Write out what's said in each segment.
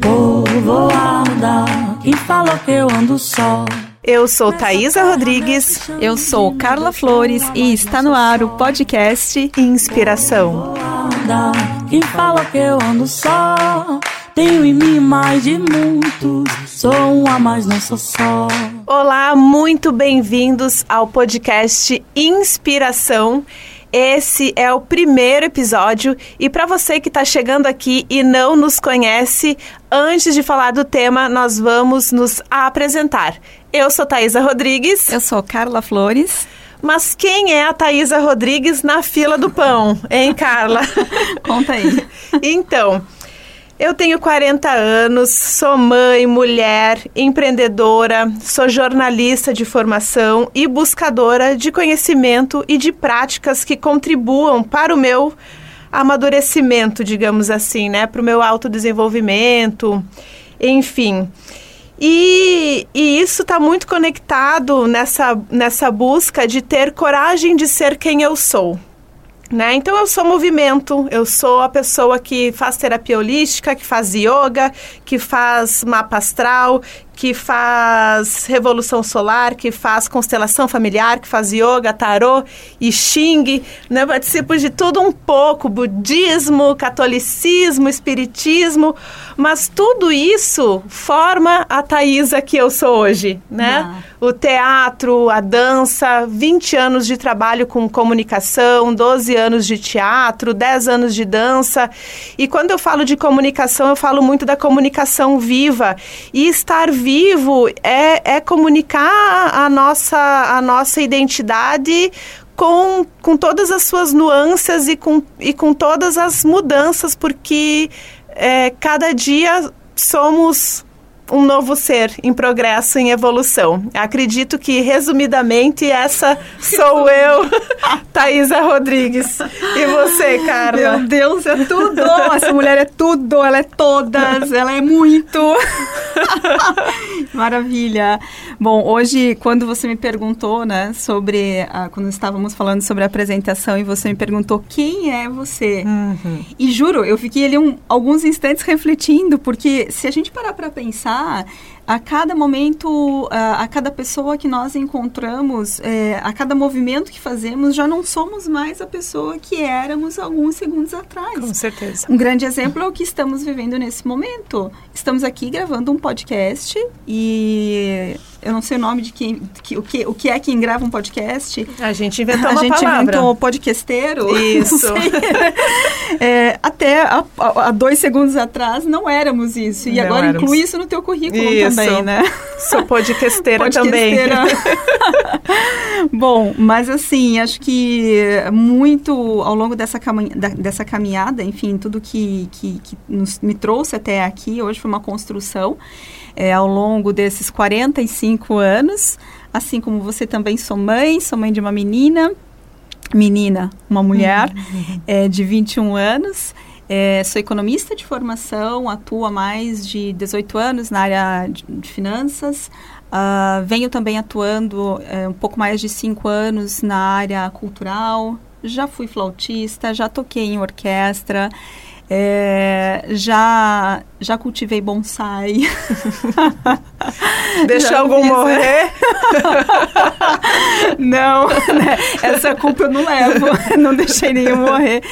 Povoada, quem falou que eu ando só? Eu sou Thaisa Rodrigues. Eu sou Carla Flores e está no ar o podcast Inspiração. Quem falou que eu ando só? Tenho em mim mais de muitos, sou um a mais, não sou só. Olá, muito bem-vindos ao podcast Inspiração. Esse é o primeiro episódio e para você que está chegando aqui e não nos conhece, antes de falar do tema, nós vamos nos apresentar. Eu sou Thaisa Rodrigues. Eu sou Carla Flores. Mas quem é a Thaisa Rodrigues na fila do pão, hein, Carla? Conta aí. então, eu tenho 40 anos, sou mãe, mulher, empreendedora, sou jornalista de formação e buscadora de conhecimento e de práticas que contribuam para o meu amadurecimento, digamos assim, né? Para o meu autodesenvolvimento, enfim. E, e isso está muito conectado nessa, nessa busca de ter coragem de ser quem eu sou. Né? Então eu sou movimento, eu sou a pessoa que faz terapia holística, que faz yoga, que faz mapa astral, que faz revolução solar, que faz constelação familiar, que faz yoga, tarô e xing, né? participo de tudo um pouco, budismo, catolicismo, espiritismo, mas tudo isso forma a Thaisa que eu sou hoje, né? Ah. O teatro, a dança, 20 anos de trabalho com comunicação, 12 anos de teatro, 10 anos de dança. E quando eu falo de comunicação, eu falo muito da comunicação viva e estar vivo é, é comunicar a nossa, a nossa identidade com, com todas as suas nuances e com, e com todas as mudanças, porque é, cada dia somos um novo ser em progresso, em evolução. Acredito que, resumidamente, essa sou eu, Thaisa Rodrigues. E você, Carla? Meu Deus, é tudo! Essa mulher é tudo, ela é todas, ela é muito. Maravilha. Bom, hoje, quando você me perguntou, né, sobre, a, quando estávamos falando sobre a apresentação e você me perguntou quem é você, uhum. e juro, eu fiquei ali um, alguns instantes refletindo, porque se a gente parar para pensar, a cada momento, a, a cada pessoa que nós encontramos, é, a cada movimento que fazemos, já não somos mais a pessoa que éramos alguns segundos atrás. Com certeza. Um grande exemplo é o que estamos vivendo nesse momento. Estamos aqui gravando um podcast e eu não sei o nome de quem, que, o, que, o que é quem grava um podcast. A gente inventou a uma gente palavra. inventou podcasteiro. Isso. é, até há dois segundos atrás não éramos isso. E não agora éramos. inclui isso no teu currículo isso. também, né? Sou podcasteira, podcasteira. também. Bom, mas assim, acho que muito ao longo dessa, caminha, dessa caminhada, enfim, tudo que, que, que nos, me trouxe até aqui, hoje foi uma construção é, ao longo desses 45 anos. Assim como você também sou mãe, sou mãe de uma menina, menina, uma mulher é, de 21 anos. É, sou economista de formação, atuo há mais de 18 anos na área de, de finanças. Uh, venho também atuando é, um pouco mais de 5 anos na área cultural. Já fui flautista, já toquei em orquestra. É, já já cultivei bonsai. Deixou algum fiz, morrer? não, né? essa culpa eu não levo, não deixei nenhum morrer.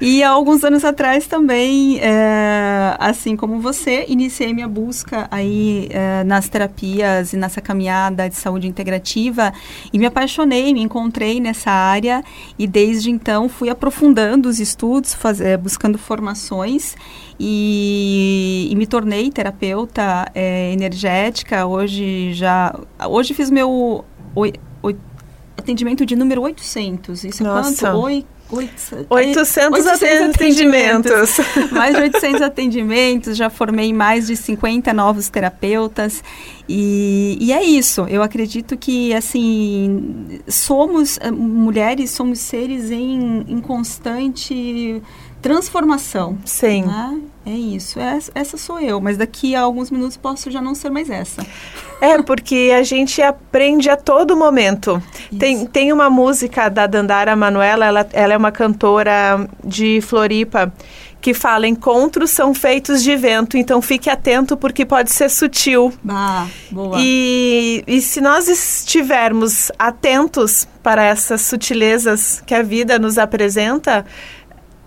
E há alguns anos atrás também, é, assim como você, iniciei minha busca aí é, nas terapias e nessa caminhada de saúde integrativa e me apaixonei, me encontrei nessa área e desde então fui aprofundando os estudos, faz, é, buscando formações e, e me tornei terapeuta é, energética. Hoje já, hoje fiz meu oi, oi, atendimento de número 800. Isso Nossa. quanto? Oi, 800, 800 atendimentos. atendimentos. mais de 800 atendimentos, já formei mais de 50 novos terapeutas. E, e é isso, eu acredito que, assim, somos eh, mulheres, somos seres em, em constante transformação. Sim. Né? É isso, é, essa sou eu, mas daqui a alguns minutos posso já não ser mais essa. É, porque a gente aprende a todo momento. Tem, tem uma música da Dandara Manuela, ela, ela é uma cantora de Floripa, que fala: encontros são feitos de vento, então fique atento porque pode ser sutil. Ah, boa. E, e se nós estivermos atentos para essas sutilezas que a vida nos apresenta,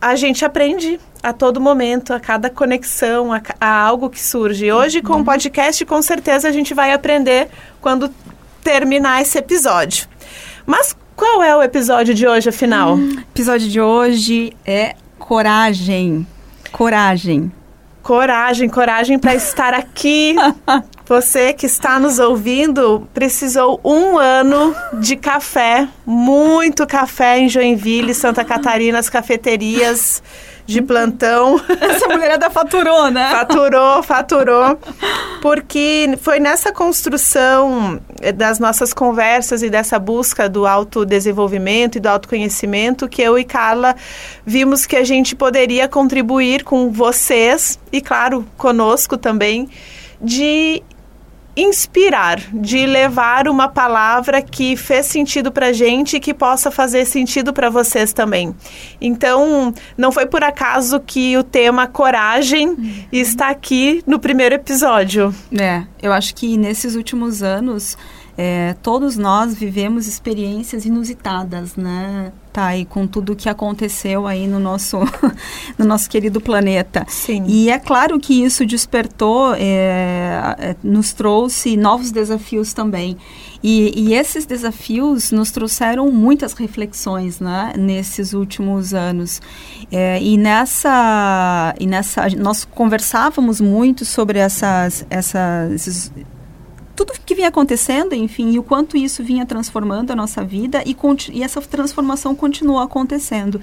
a gente aprende a todo momento, a cada conexão, a, a algo que surge. Hoje, com o uhum. podcast, com certeza a gente vai aprender quando terminar esse episódio. Mas qual é o episódio de hoje, afinal? Hum, episódio de hoje é coragem. Coragem. Coragem, coragem para estar aqui. Você que está nos ouvindo precisou um ano de café, muito café em Joinville, Santa Catarina, as cafeterias de plantão. Essa mulherada faturou, né? Faturou, faturou. Porque foi nessa construção das nossas conversas e dessa busca do autodesenvolvimento e do autoconhecimento que eu e Carla vimos que a gente poderia contribuir com vocês e, claro, conosco também, de inspirar, de levar uma palavra que fez sentido para gente e que possa fazer sentido para vocês também. Então, não foi por acaso que o tema coragem uhum. está aqui no primeiro episódio. É, eu acho que nesses últimos anos é, todos nós vivemos experiências inusitadas, né? Tá, e com tudo que aconteceu aí no nosso, no nosso querido planeta. Sim. E é claro que isso despertou, é, é, nos trouxe novos desafios também. E, e, esses desafios nos trouxeram muitas reflexões, né, nesses últimos anos. É, e nessa, e nessa, nós conversávamos muito sobre essas, essas tudo que vinha acontecendo, enfim, e o quanto isso vinha transformando a nossa vida e, e essa transformação continuou acontecendo.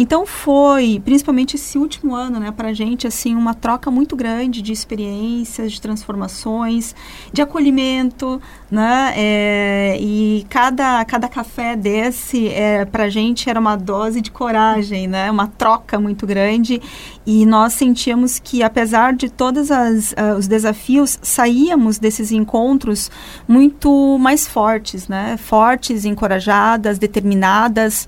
Então foi, principalmente esse último ano, né, para a gente, assim, uma troca muito grande de experiências, de transformações, de acolhimento, né, é, e cada, cada café desse, é, para a gente, era uma dose de coragem, né, uma troca muito grande, e nós sentíamos que, apesar de todos uh, os desafios, saíamos desses encontros muito mais fortes, né, fortes, encorajadas, determinadas,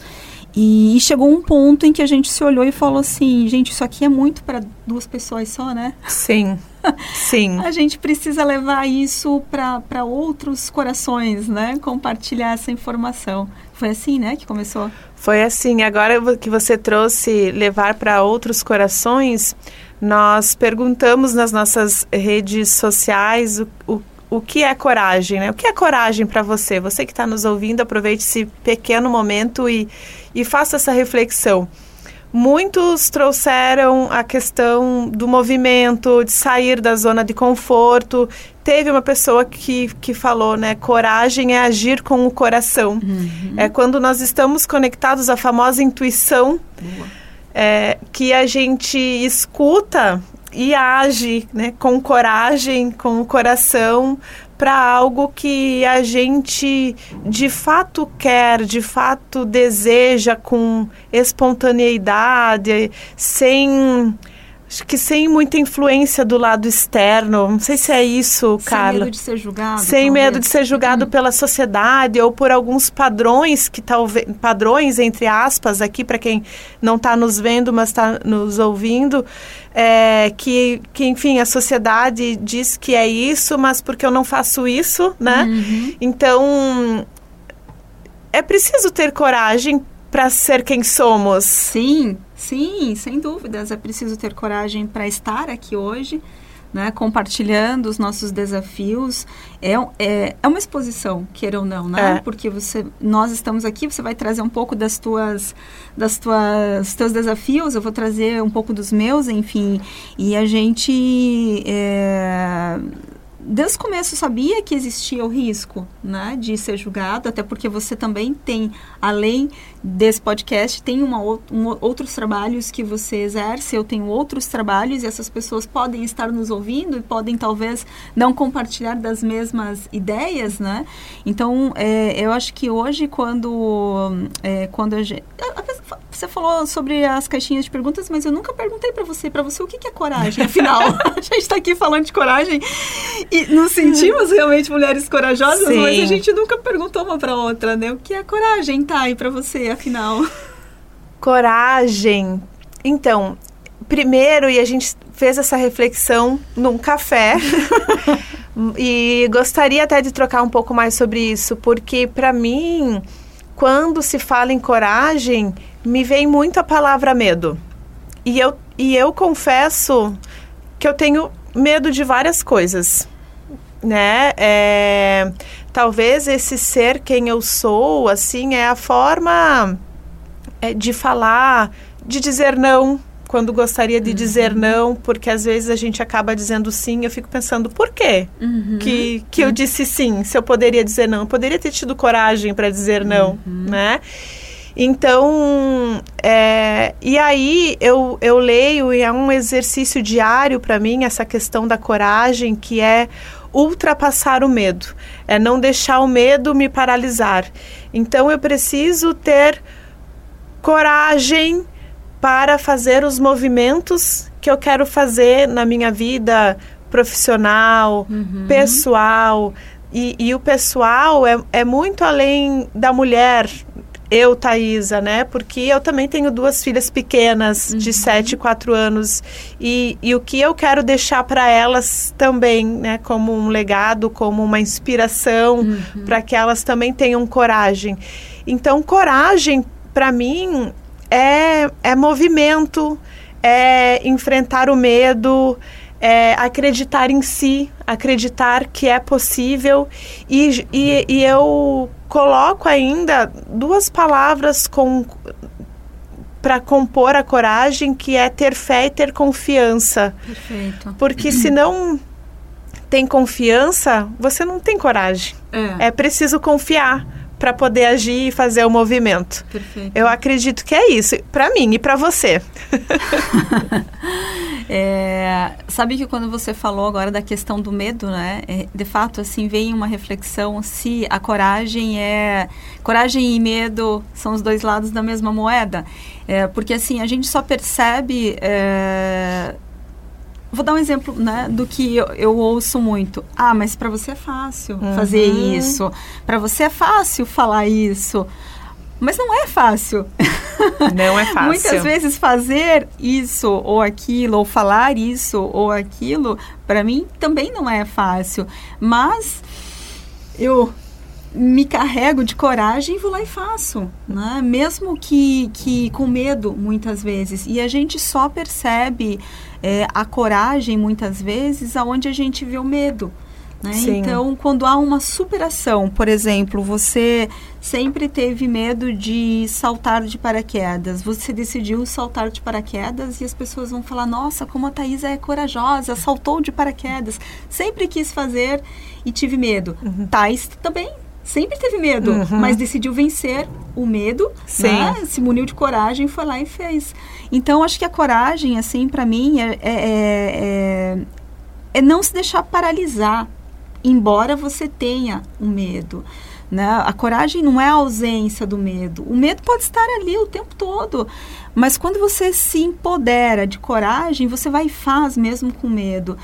e, e, chegou um ponto em que a gente se olhou e falou assim, gente, isso aqui é muito para duas pessoas só, né? Sim, sim. a gente precisa levar isso para outros corações, né? Compartilhar essa informação. Foi assim, né, que começou? Foi assim. Agora que você trouxe levar para outros corações, nós perguntamos nas nossas redes sociais o, o o que é coragem, né? O que é coragem para você? Você que está nos ouvindo, aproveite esse pequeno momento e, e faça essa reflexão. Muitos trouxeram a questão do movimento, de sair da zona de conforto. Teve uma pessoa que, que falou, né? Coragem é agir com o coração. Uhum. É quando nós estamos conectados à famosa intuição, é, que a gente escuta e age né, com coragem, com o coração, para algo que a gente de fato quer, de fato deseja, com espontaneidade, sem Acho que sem muita influência do lado externo. Não sei se é isso, sem Carla. Sem medo de ser julgado. Sem talvez. medo de ser julgado hum. pela sociedade ou por alguns padrões que talvez padrões entre aspas aqui para quem não está nos vendo, mas está nos ouvindo, é, que que enfim a sociedade diz que é isso, mas porque eu não faço isso, né? Uhum. Então é preciso ter coragem para ser quem somos. Sim, sim, sem dúvidas. É preciso ter coragem para estar aqui hoje, né, compartilhando os nossos desafios. É, é, é uma exposição, queira ou não, né? É. Porque você, nós estamos aqui, você vai trazer um pouco das tuas, das tuas, teus desafios, eu vou trazer um pouco dos meus, enfim. E a gente é, desde o começo sabia que existia o risco, né, de ser julgado, até porque você também tem, além desse podcast, tem uma, um, outros trabalhos que você exerce, eu tenho outros trabalhos e essas pessoas podem estar nos ouvindo e podem talvez não compartilhar das mesmas ideias, né? Então, é, eu acho que hoje quando, é, quando a gente, você falou sobre as caixinhas de perguntas, mas eu nunca perguntei para você, para você o que, que é coragem. Afinal, a gente está aqui falando de coragem e nos sentimos realmente mulheres corajosas, Sim. mas a gente nunca perguntou uma para outra, né? O que é coragem, Thay, para você, afinal? Coragem. Então, primeiro, e a gente fez essa reflexão num café. e gostaria até de trocar um pouco mais sobre isso, porque para mim, quando se fala em coragem, me vem muito a palavra medo. E eu, e eu confesso que eu tenho medo de várias coisas, né? É, talvez esse ser quem eu sou, assim, é a forma é, de falar, de dizer não, quando gostaria de uhum. dizer não, porque às vezes a gente acaba dizendo sim, eu fico pensando, por quê uhum. que, que eu uhum. disse sim, se eu poderia dizer não? Eu poderia ter tido coragem para dizer não, uhum. né? Então, é, e aí eu, eu leio e é um exercício diário para mim essa questão da coragem, que é ultrapassar o medo, é não deixar o medo me paralisar. Então eu preciso ter coragem para fazer os movimentos que eu quero fazer na minha vida profissional, uhum. pessoal. E, e, o pessoal é, é muito além da mulher, eu, Thaisa, né? Porque eu também tenho duas filhas pequenas, uhum. de 7 e 4 anos. E, e o que eu quero deixar para elas também, né? Como um legado, como uma inspiração, uhum. para que elas também tenham coragem. Então, coragem, para mim, é, é movimento, é enfrentar o medo, é acreditar em si, acreditar que é possível. E, e, e eu coloco ainda duas palavras com para compor a coragem, que é ter fé e ter confiança. Perfeito. Porque se não tem confiança, você não tem coragem. É, é preciso confiar para poder agir e fazer o movimento. Perfeito. Eu acredito que é isso, para mim e para você. é, sabe que quando você falou agora da questão do medo, né? É, de fato, assim, vem uma reflexão se a coragem é... Coragem e medo são os dois lados da mesma moeda. É, porque, assim, a gente só percebe é, Vou dar um exemplo né, do que eu, eu ouço muito. Ah, mas para você é fácil uhum. fazer isso. Para você é fácil falar isso. Mas não é fácil. Não é fácil. Muitas vezes fazer isso ou aquilo, ou falar isso ou aquilo, para mim também não é fácil. Mas eu me carrego de coragem e vou lá e faço, né? Mesmo que, que com medo, muitas vezes. E a gente só percebe é, a coragem, muitas vezes, aonde a gente vê o medo. Né? Então, quando há uma superação, por exemplo, você sempre teve medo de saltar de paraquedas, você decidiu saltar de paraquedas e as pessoas vão falar: Nossa, como a Thaisa é corajosa, saltou de paraquedas, sempre quis fazer e tive medo. Uhum. Thais também sempre teve medo, uhum. mas decidiu vencer o medo, né? se muniu de coragem, foi lá e fez. Então, acho que a coragem, assim, para mim, é, é, é, é, não se deixar paralisar, embora você tenha o medo. Né? A coragem não é a ausência do medo. O medo pode estar ali o tempo todo, mas quando você se empodera de coragem, você vai e faz mesmo com medo.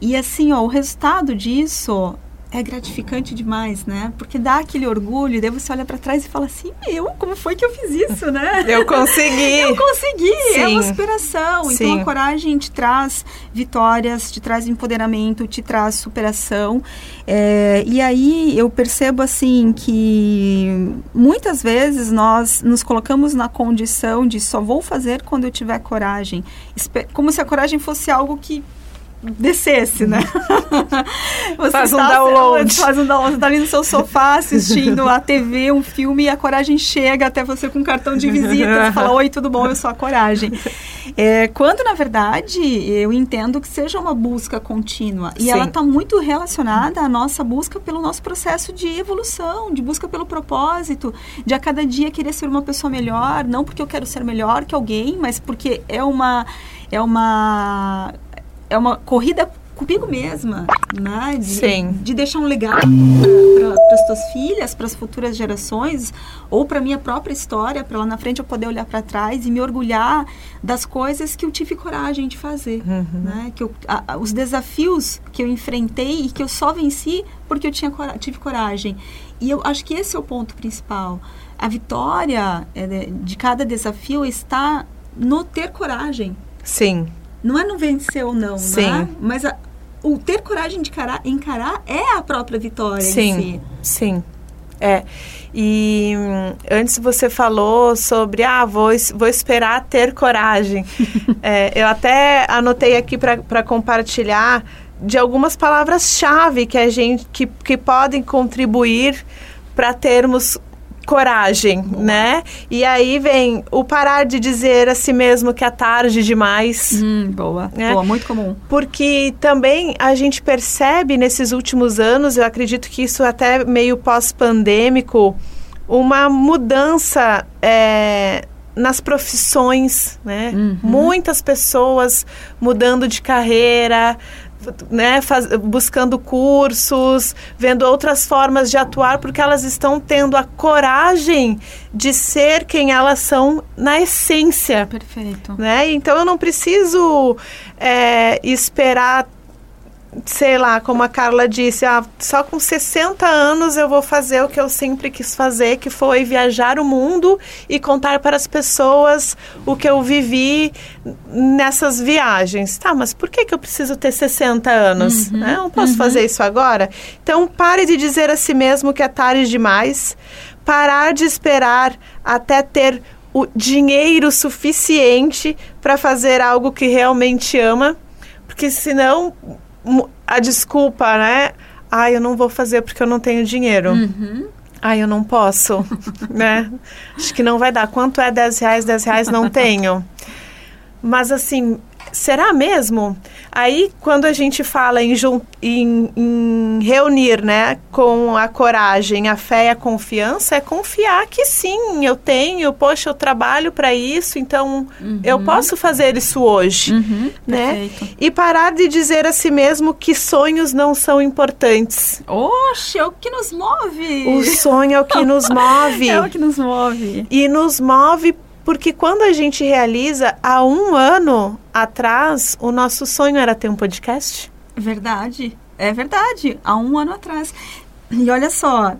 E assim, ó, o resultado disso é gratificante demais, né? Porque dá aquele orgulho, daí você olha para trás e fala assim: Meu, como foi que eu fiz isso, né? Eu consegui. eu consegui. Sim. É uma superação. Sim. Então a coragem te traz vitórias, te traz empoderamento, te traz superação. É, e aí eu percebo assim que muitas vezes nós nos colocamos na condição de só vou fazer quando eu tiver coragem. Como se a coragem fosse algo que descesse, né? Você faz um download. Faz um download, está ali no seu sofá assistindo a TV, um filme, e a coragem chega até você com um cartão de visita e fala, oi, tudo bom, eu sou a coragem. É, quando, na verdade, eu entendo que seja uma busca contínua. E Sim. ela está muito relacionada à nossa busca pelo nosso processo de evolução, de busca pelo propósito, de a cada dia querer ser uma pessoa melhor, não porque eu quero ser melhor que alguém, mas porque é uma... É uma é uma corrida comigo mesma, né? De, Sim. de deixar um legado para as tuas filhas, para as futuras gerações, ou para minha própria história, para lá na frente eu poder olhar para trás e me orgulhar das coisas que eu tive coragem de fazer, Uhum. né? Que eu, a- os desafios que eu enfrentei e que eu só venci porque eu tinha cora- tive coragem. E eu acho que esse é o ponto principal. A vitória é, de cada desafio está no ter coragem. Sim. Não é no vencer ou não, Sim. né? Mas a- o ter coragem de encarar, encarar é a própria vitória Sim, si. sim. É. E hum, antes você falou sobre, ah, vou, vou esperar ter coragem. É, eu até anotei aqui para compartilhar de algumas palavras-chave que a gente que, que podem contribuir para termos coragem, né? E aí vem o parar de dizer a si mesmo que é tarde demais. Hum, boa. É. Boa, muito comum. Porque também a gente percebe nesses últimos anos, eu acredito que isso até meio pós-pandêmico, uma mudança é, nas profissões, né? Uhum. Muitas pessoas mudando de carreira, né, faz- buscando cursos, vendo outras formas de atuar, porque elas estão tendo a coragem de ser quem elas são na essência Perfeito. né? Então eu não preciso é, esperar, sei lá, como a Carla disse, ah, só com 60 anos eu vou fazer o que eu sempre quis fazer, que foi viajar o mundo e contar para as pessoas o que eu vivi nessas viagens. Tá, mas por que, que eu preciso ter 60 anos? né? Eu não posso fazer isso agora? Então pare de dizer a si mesmo que é tarde demais, parar de esperar até ter o dinheiro suficiente para fazer algo que realmente ama, porque senão a desculpa, né? Ah, eu não vou fazer porque eu não tenho dinheiro. Uhum. Ah, eu não posso, né? Acho que não vai dar. Quanto é 10 reais? 10 reais não tenho. Mas assim, será mesmo? Aí, quando a gente fala em, em- em reunir, né, com a coragem, a fé e a confiança, é confiar que sim, eu tenho, poxa, eu trabalho para isso, então eu posso fazer isso hoje, Uhum. né? Perfeito. E parar de dizer a si mesmo que sonhos não são importantes. Oxe, é o que nos move. O sonho é o que nos move. É o que nos move. E nos move porque quando a gente realiza, há um ano atrás, o nosso sonho era ter um podcast. Verdade. É verdade. Há um ano atrás. E olha só,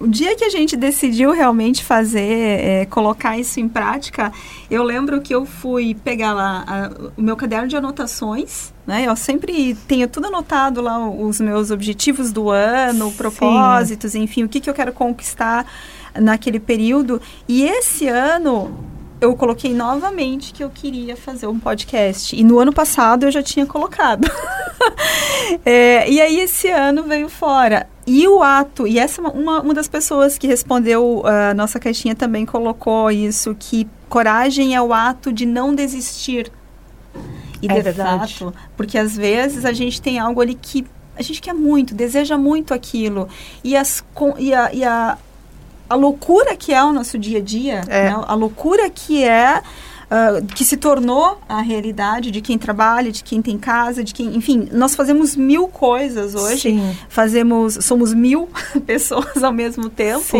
o, dia que a gente decidiu realmente fazer, é, colocar isso em prática, eu lembro que eu fui pegar lá a- o meu caderno de anotações, né? Eu sempre tenho tudo anotado lá, os meus objetivos do ano, Sim. propósitos, enfim, o que, que eu quero conquistar naquele período. E esse ano eu coloquei novamente que eu queria fazer um podcast. E no ano passado eu já tinha colocado. É, e aí esse ano veio fora. E o ato, e essa é uma, uma das pessoas que respondeu a nossa caixinha também colocou isso, que coragem é o ato de não desistir. E É de verdade. fato, porque às vezes a gente tem algo ali que a gente quer muito, deseja muito aquilo. E, as, com- e, a, e a, a loucura que é o nosso dia a dia, É. né? a loucura que é ah, que se tornou a realidade de quem trabalha, de quem tem casa, de quem, enfim, nós fazemos mil coisas hoje, Sim. fazemos, somos mil pessoas ao mesmo tempo,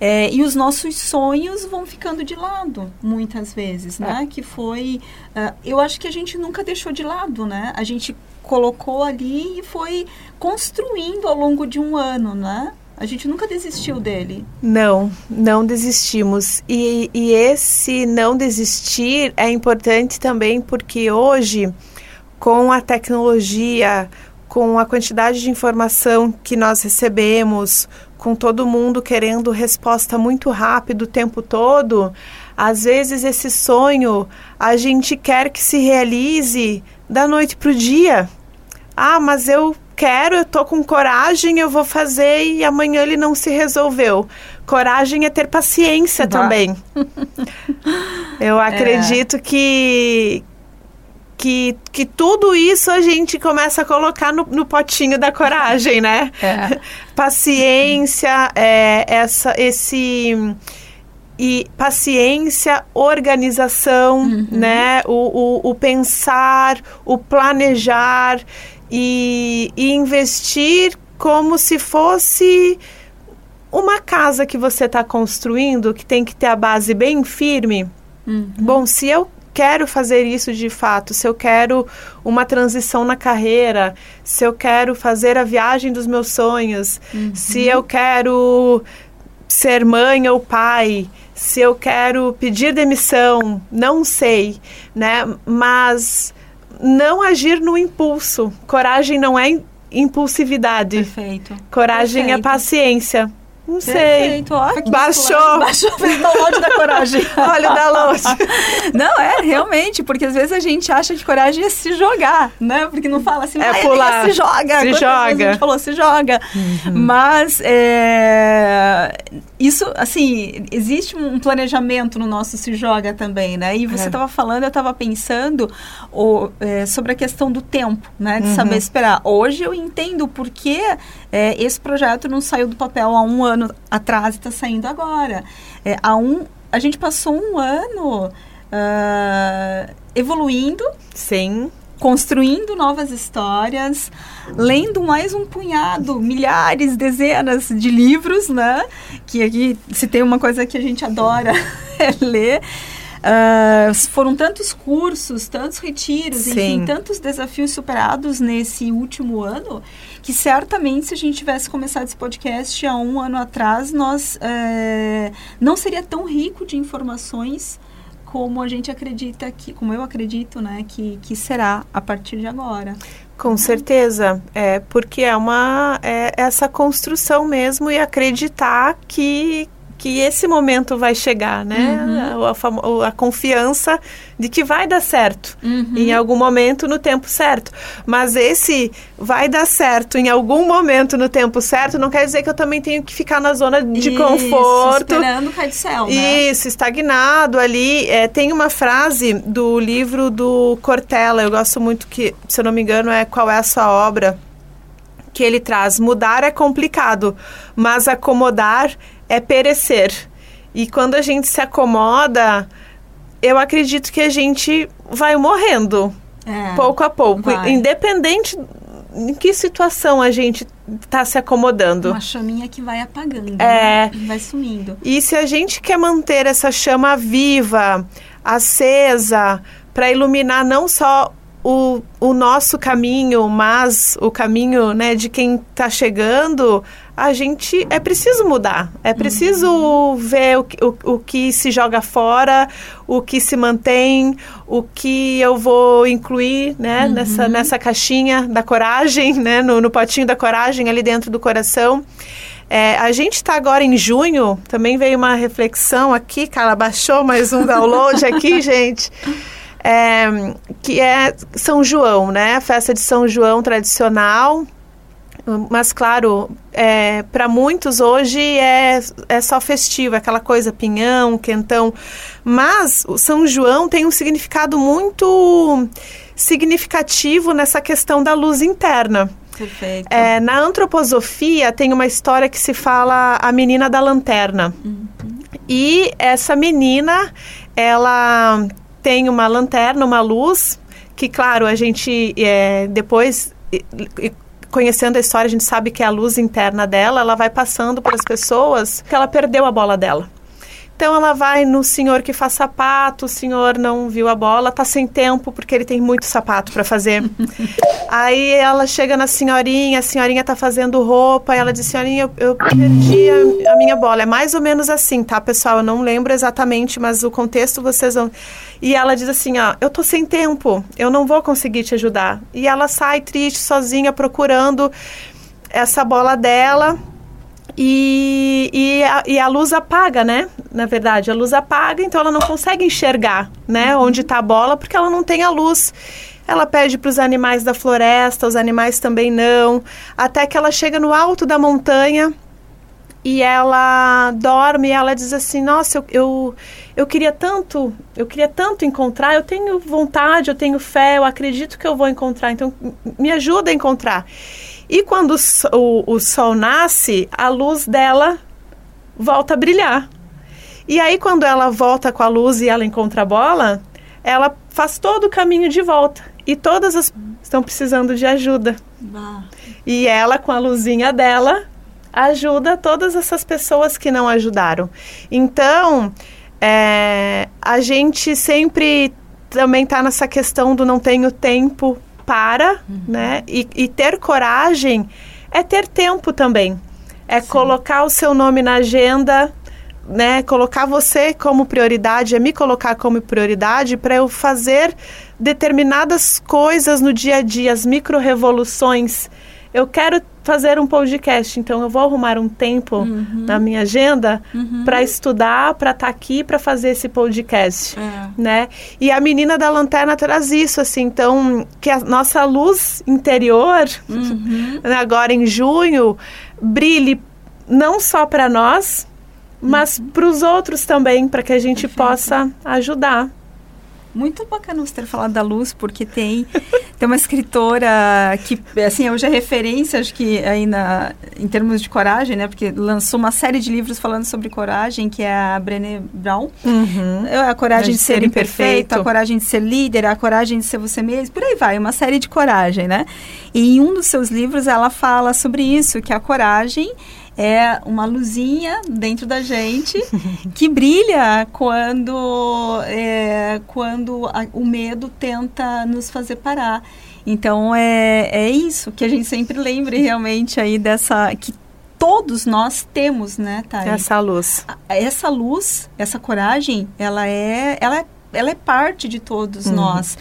é, e os nossos sonhos vão ficando de lado, muitas vezes, né? Que foi, ah, eu acho que a gente nunca deixou de lado, né? A gente colocou ali e foi construindo ao longo de um ano, né? A gente nunca desistiu dele. Não, não desistimos. E, e esse não desistir é importante também porque hoje, com a tecnologia, com a quantidade de informação que nós recebemos, com todo mundo querendo resposta muito rápido o tempo todo, às vezes esse sonho a gente quer que se realize da noite para o dia. Ah, mas eu quero, eu tô com coragem, eu vou fazer e amanhã ele não se resolveu. Coragem é ter paciência Bah. também. Eu acredito que, que que tudo isso a gente começa a colocar no, no potinho da coragem, né? É. Paciência, é, essa, esse e paciência, organização, né? O, o, o pensar, o planejar. E, e investir como se fosse uma casa que você está construindo, que tem que ter a base bem firme. Uhum. Bom, se eu quero fazer isso de fato, se eu quero uma transição na carreira, se eu quero fazer a viagem dos meus sonhos, uhum. se eu quero ser mãe ou pai, se eu quero pedir demissão, não sei, né? Mas não agir no impulso. Coragem não é impulsividade. Perfeito. Coragem é Perfeito. é paciência. Não Perfeito, sei. Ó, Baixou. Baixou o download da coragem. Olha o download. não, é, realmente, porque às vezes a gente acha que coragem é se jogar, né? Porque não fala assim, é pular. se joga. Se joga. A gente falou, se joga. Uhum. Mas, é, isso, assim, existe um planejamento no nosso se joga também, né? E você estava é. falando, eu estava pensando o, é, sobre a questão do tempo, né? De uhum. saber esperar. Hoje eu entendo por que é, esse projeto não saiu do papel há um ano atrás e está saindo agora. É, há um, a gente passou um ano uh, evoluindo. Sim construindo novas histórias, lendo mais um punhado, milhares, dezenas de livros, né? Que aqui se tem uma coisa que a gente adora é ler. Uh, foram tantos cursos, tantos retiros, Sim. enfim, tantos desafios superados nesse último ano, que certamente se a gente tivesse começado esse podcast há um ano atrás, nós uh, não seria tão rico de informações como a gente acredita que, como eu acredito, né, que, que será a partir de agora. Com certeza, é porque é uma é essa construção mesmo e acreditar que que esse momento vai chegar, né? Uhum. A, a, a, confiança de que vai dar certo uhum. em algum momento no tempo certo. Mas esse vai dar certo em algum momento no tempo certo não quer dizer que eu também tenho que ficar na zona de Isso, conforto. Esperando cair do céu, né? Isso, estagnado ali. É, tem uma frase do livro do Cortella, eu gosto muito que, se eu não me engano, é Qual é a sua obra? Que ele traz: mudar é complicado, mas acomodar é perecer. E quando a gente se acomoda, eu acredito que a gente vai morrendo. É, pouco a pouco. Vai. Independente em que situação a gente está se acomodando. Uma chaminha que vai apagando, é. Né? vai sumindo. E se a gente quer manter essa chama viva, acesa, para iluminar não só o, o nosso caminho, mas o caminho né, de quem está chegando, a gente é preciso mudar. É preciso uhum. ver o, o, o que se joga fora, o que se mantém, o que eu vou incluir né, uhum. nessa, nessa caixinha da coragem, né, no, no potinho da coragem ali dentro do coração. É, a gente está agora em junho, também veio uma reflexão aqui, cara, baixou mais um download aqui, gente é, que é São João, né? A festa de São João tradicional. Mas, claro, é, para muitos hoje é, é só festivo, é aquela coisa pinhão, quentão. Mas o São João tem um significado muito significativo nessa questão da luz interna. Perfeito. É, na antroposofia tem uma história que se fala a menina da lanterna. Uhum. E essa menina, ela tem uma lanterna, uma luz, que, claro, a gente é, depois. Conhecendo a história, a gente sabe que é a luz interna dela, ela vai passando para as pessoas que ela perdeu a bola dela. Então ela vai no senhor que faz sapato, o senhor não viu a bola, tá sem tempo porque ele tem muito sapato para fazer. Aí ela chega na senhorinha, a senhorinha tá fazendo roupa, e ela diz: "Senhorinha, eu, eu perdi a, a, minha bola". É mais ou menos assim, tá, pessoal? Eu não lembro exatamente, mas o contexto vocês vão E ela diz assim: "Ó, eu tô sem tempo, eu não vou conseguir te ajudar". E ela sai triste, sozinha procurando essa bola dela e, e, a, e a luz apaga, né? Na verdade, a luz apaga, então ela não consegue enxergar, né? Uhum. Onde está a bola, porque ela não tem a luz. Ela pede para os animais da floresta, os animais também não. Até que ela chega no alto da montanha e ela dorme e ela diz assim nossa eu, eu, eu queria tanto eu queria tanto encontrar eu tenho vontade eu tenho fé eu acredito que eu vou encontrar então me ajuda a encontrar e quando o, o sol nasce, a luz dela volta a brilhar. E aí, quando ela volta com a luz e ela encontra a bola, ela faz todo o caminho de volta. E todas as estão precisando de ajuda. E ela, com a luzinha dela, ajuda todas essas pessoas que não ajudaram. Então, é, a gente sempre também está nessa questão do não tenho tempo para, uhum. né? E, e, ter coragem é ter tempo também. É Sim. colocar o seu nome na agenda, né? Colocar você como prioridade, é me colocar como prioridade para eu fazer determinadas coisas no dia a dia, as micro-revoluções. Eu quero fazer um podcast, então eu vou arrumar um tempo uhum. na minha agenda uhum. para estudar, para estar tá aqui, para fazer esse podcast, é. né? E a menina da lanterna traz isso, assim, então que a nossa luz interior, uhum. agora em junho, brilhe não só para nós, mas uhum. para os outros também, para que a gente Perfeito. possa ajudar. Muito bacana você ter falado da luz, porque tem, tem uma escritora que, assim, hoje é referência, acho que aí na, em termos de coragem, né? Porque lançou uma série de livros falando sobre coragem, que é a Brené Brown. Uhum. É a coragem de, de ser, ser imperfeito, a coragem de ser líder, a coragem de ser você mesmo, por aí vai, uma série de coragem, né? E em um dos seus livros ela fala sobre isso, que a coragem é uma luzinha dentro da gente que brilha quando, é, quando a, o medo tenta nos fazer parar. Então é, é isso que a gente sempre lembre realmente aí dessa que todos nós temos, né, Thay? Essa luz. Essa luz, essa coragem, ela é, ela é ela é parte de todos uhum. nós.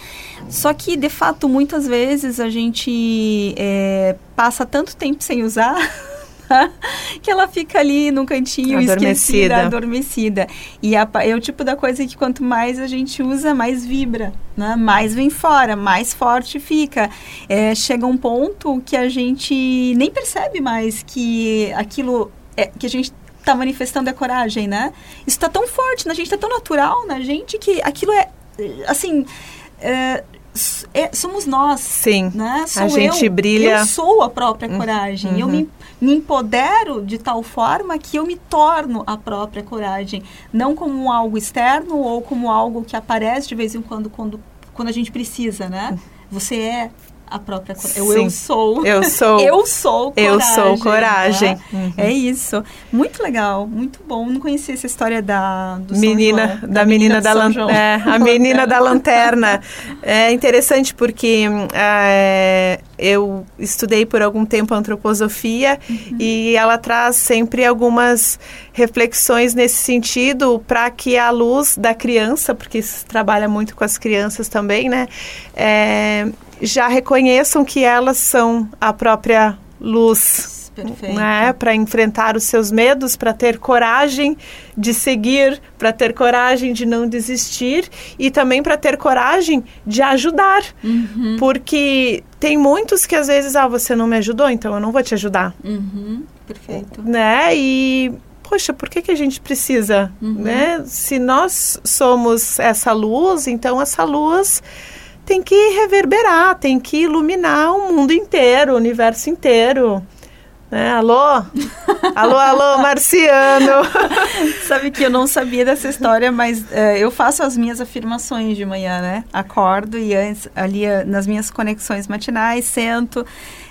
Só que, de fato, muitas vezes a gente é, passa tanto tempo sem usar que ela fica ali num cantinho adormecida. esquecida, adormecida. E a, é o tipo da coisa que quanto mais a gente usa, mais vibra, né? Mais vem fora, mais forte fica. É, chega um ponto que a gente nem percebe mais que aquilo é, que a gente está manifestando é coragem, né? Isso está tão forte na gente, está tão natural na gente que aquilo é, assim... É, é, somos nós. Sim. Né? Sou a gente eu, brilha. Eu sou a própria uhum. coragem. Uhum. Eu me me empodero de tal forma que eu me torno a própria coragem, não como algo externo ou como algo que aparece de vez em quando quando, quando a gente precisa, né? Você é a própria eu, eu sou. Eu sou. Eu sou coragem, eu sou coragem né? uhum. é isso. Muito legal muito bom. Não conhecia essa história da do menina da, da, menina, da lanterna é, a menina da lanterna. é interessante porque é, eu estudei por algum tempo antroposofia uhum. e ela traz sempre algumas reflexões nesse sentido para que a luz da criança porque se trabalha muito com as crianças também né é, já reconheçam que elas são a própria luz. Né, para enfrentar os seus medos, para ter coragem de seguir, para ter coragem de não desistir e também para ter coragem de ajudar. Uhum. Porque tem muitos que às vezes, ah, você não me ajudou, então eu não vou te ajudar. Uhum. Perfeito. Né? E poxa, por que, que a gente precisa, uhum. né? Se nós somos essa luz, então essa luz tem que reverberar, tem que iluminar o mundo inteiro, o universo inteiro. Né? Alô? alô, alô, Marciano! Sabe que eu não sabia dessa história, mas é, eu faço as minhas afirmações de manhã, né? Acordo e antes, ali nas minhas conexões matinais, sento.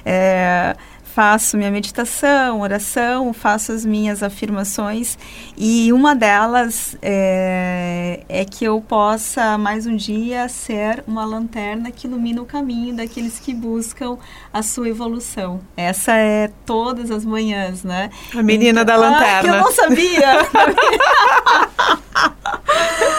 É, faço minha meditação, oração, faço as minhas afirmações e uma delas é, é, que eu possa mais um dia ser uma lanterna que ilumina o caminho daqueles que buscam a sua evolução. Essa é todas as manhãs, né? A menina então, da lanterna. Ah, que eu não sabia.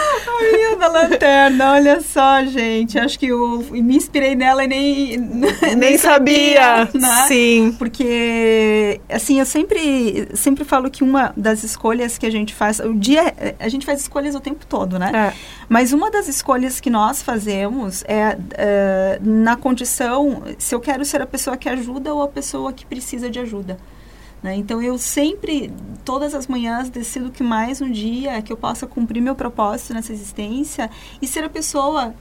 menina da lanterna, olha só, gente. Acho que eu me inspirei nela e nem nem, nem sabia, sabia né? Sim. Porque porque assim eu sempre sempre falo que uma das escolhas que a gente faz o dia a gente faz escolhas o tempo todo né é. mas uma das escolhas que nós fazemos é, é na condição se eu quero ser a pessoa que ajuda ou a pessoa que precisa de ajuda né? Então eu sempre, todas as manhãs, decido que mais um dia que eu possa cumprir meu propósito nessa existência e ser a pessoa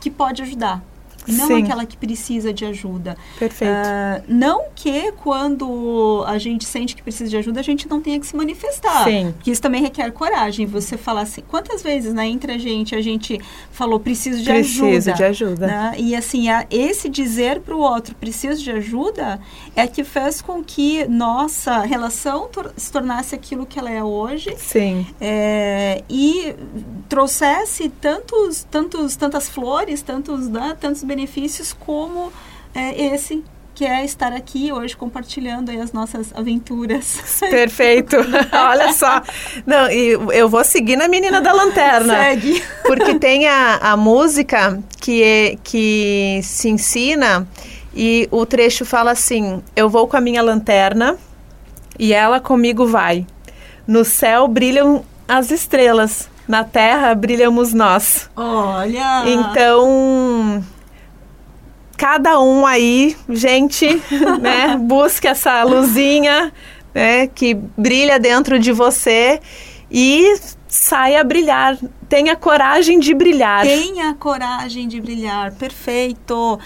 que pode ajudar. E não Sim. aquela que precisa de ajuda. Perfeito. Ah, não que quando a gente sente que precisa de ajuda, a gente não tenha que se manifestar. Sim. Porque isso também requer coragem. Você falar assim, quantas vezes, né, entre a gente, a gente falou preciso de Preciso ajuda. de ajuda. né? E assim, a- esse dizer para o outro preciso de ajuda é que fez com que nossa relação tor- se tornasse aquilo que ela é hoje Sim. é, e trouxesse tantos, tantos, tantas flores, tantos, né, tantos benefícios como é, esse que é estar aqui hoje compartilhando as nossas aventuras. Perfeito. Olha só. Não, e eu vou seguir na menina da lanterna. Segue. Porque tem a, a música que, é, que se ensina e o trecho fala assim: Eu vou com a minha lanterna e ela comigo vai. No céu brilham as estrelas, na terra brilhamos nós. Olha! Então, cada um aí, gente, né, busque essa luzinha, né, que brilha dentro de você e saia brilhar. Tenha coragem de brilhar. Tenha coragem de brilhar. Perfeito.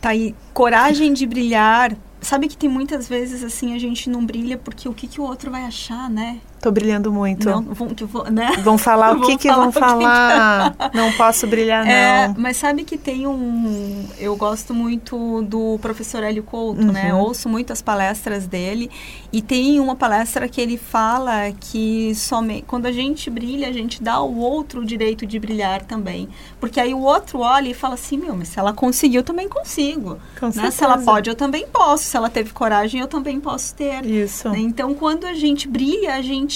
Tá aí, coragem de brilhar. Sabe que tem muitas vezes assim a gente não brilha porque o que, que o outro vai achar, né? Tô brilhando muito. Não, vão, que vou, né? Vão falar o que que falar vão o que falar? Não posso brilhar, É, não. mas sabe que tem um. Eu gosto muito do professor Hélio Couto, Uhum. né? Ouço muito as palestras dele. E tem uma palestra que ele fala que somente quando a gente brilha, a gente dá ao outro o direito de brilhar também. Porque aí o outro olha e fala assim: meu, mas se ela conseguiu, eu também consigo. Com né? Se ela pode, eu também posso. Se ela teve coragem, eu também posso ter. Isso. Né? Então, quando a gente brilha, a gente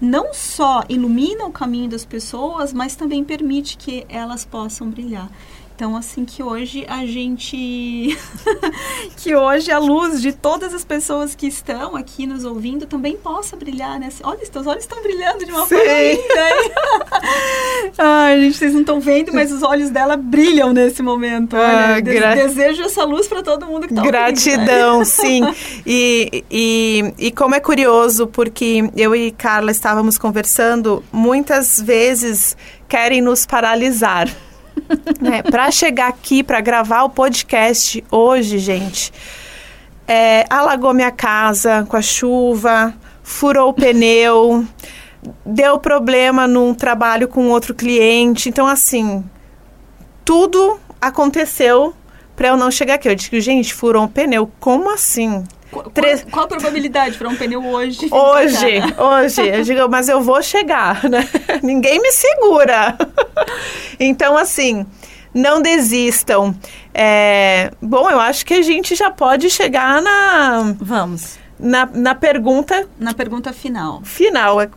não só ilumina o caminho das pessoas, mas também permite que elas possam brilhar. Então, assim que hoje a gente. que hoje a luz de todas as pessoas que estão aqui nos ouvindo também possa brilhar, né? Olha, os teus olhos estão brilhando de uma Sim. forma linda, hein? Ai, gente, vocês não estão vendo, mas os olhos dela brilham nesse momento. Ah, gra- desejo essa luz para todo mundo que está Gratidão, sim. E, e, e como é curioso, porque eu e Carla estávamos conversando, muitas vezes querem nos paralisar. né? Para chegar aqui, para gravar o podcast hoje, gente, é, alagou minha casa com a chuva, furou o pneu, deu problema num trabalho com outro cliente. Então, assim, tudo aconteceu para eu não chegar aqui. Eu disse, gente, furou um pneu. Como assim? Qual, Três- qual a probabilidade para um pneu hoje? Hoje, hoje, eu digo, mas eu vou chegar, né? Ninguém me segura. então, assim, não desistam. É, bom, eu acho que a gente já pode chegar na, Vamos. na, na pergunta Na pergunta final. final. É,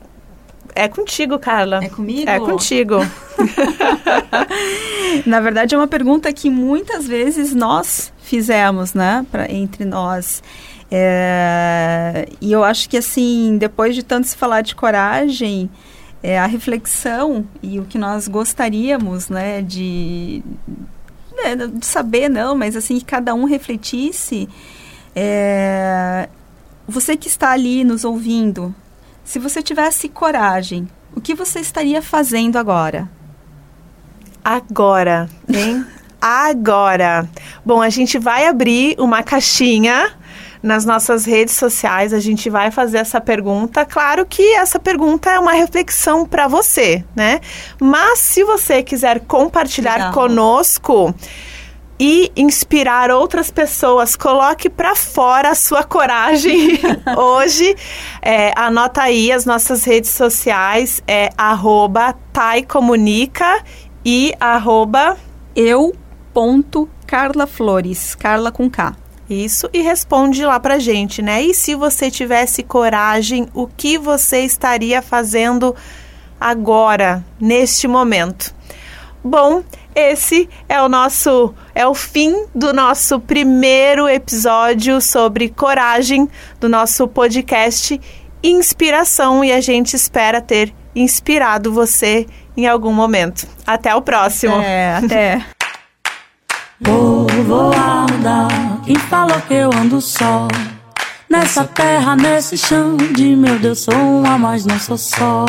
é contigo, Carla. É comigo? É contigo. Na verdade, é uma pergunta que muitas vezes nós fizemos, né? Pra, entre nós. É, e eu acho que, assim, depois de tanto se falar de coragem, é, a reflexão e o que nós gostaríamos, né? De, né, de saber, não, mas assim, que cada um refletisse. é, você que está ali nos ouvindo, se você tivesse coragem, o que você estaria fazendo agora? Agora, hein? Agora. Bom, a gente vai abrir uma caixinha nas nossas redes sociais, a gente vai fazer essa pergunta. Claro que essa pergunta é uma reflexão para você, né? Mas se você quiser compartilhar Legal. conosco e inspirar outras pessoas, coloque para fora a sua coragem hoje. É, anota aí as nossas redes sociais, é arroba taicomunica e arroba eu ponto Carla Flores, Carla com K. isso e responde lá pra gente, né? E se você tivesse coragem, o que você estaria fazendo agora, neste momento? Bom, esse é o nosso é o fim do nosso primeiro episódio sobre coragem do nosso podcast Inspiração e a gente espera ter inspirado você em algum momento. Até o próximo. É, até. Povoada, quem falou que eu ando só? Nessa terra, nesse chão de meu Deus, sou uma, mas não sou só.